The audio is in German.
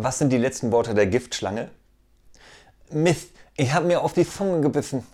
Was sind die letzten Worte der Giftschlange? Mist, ich habe mir auf die Zunge gebissen.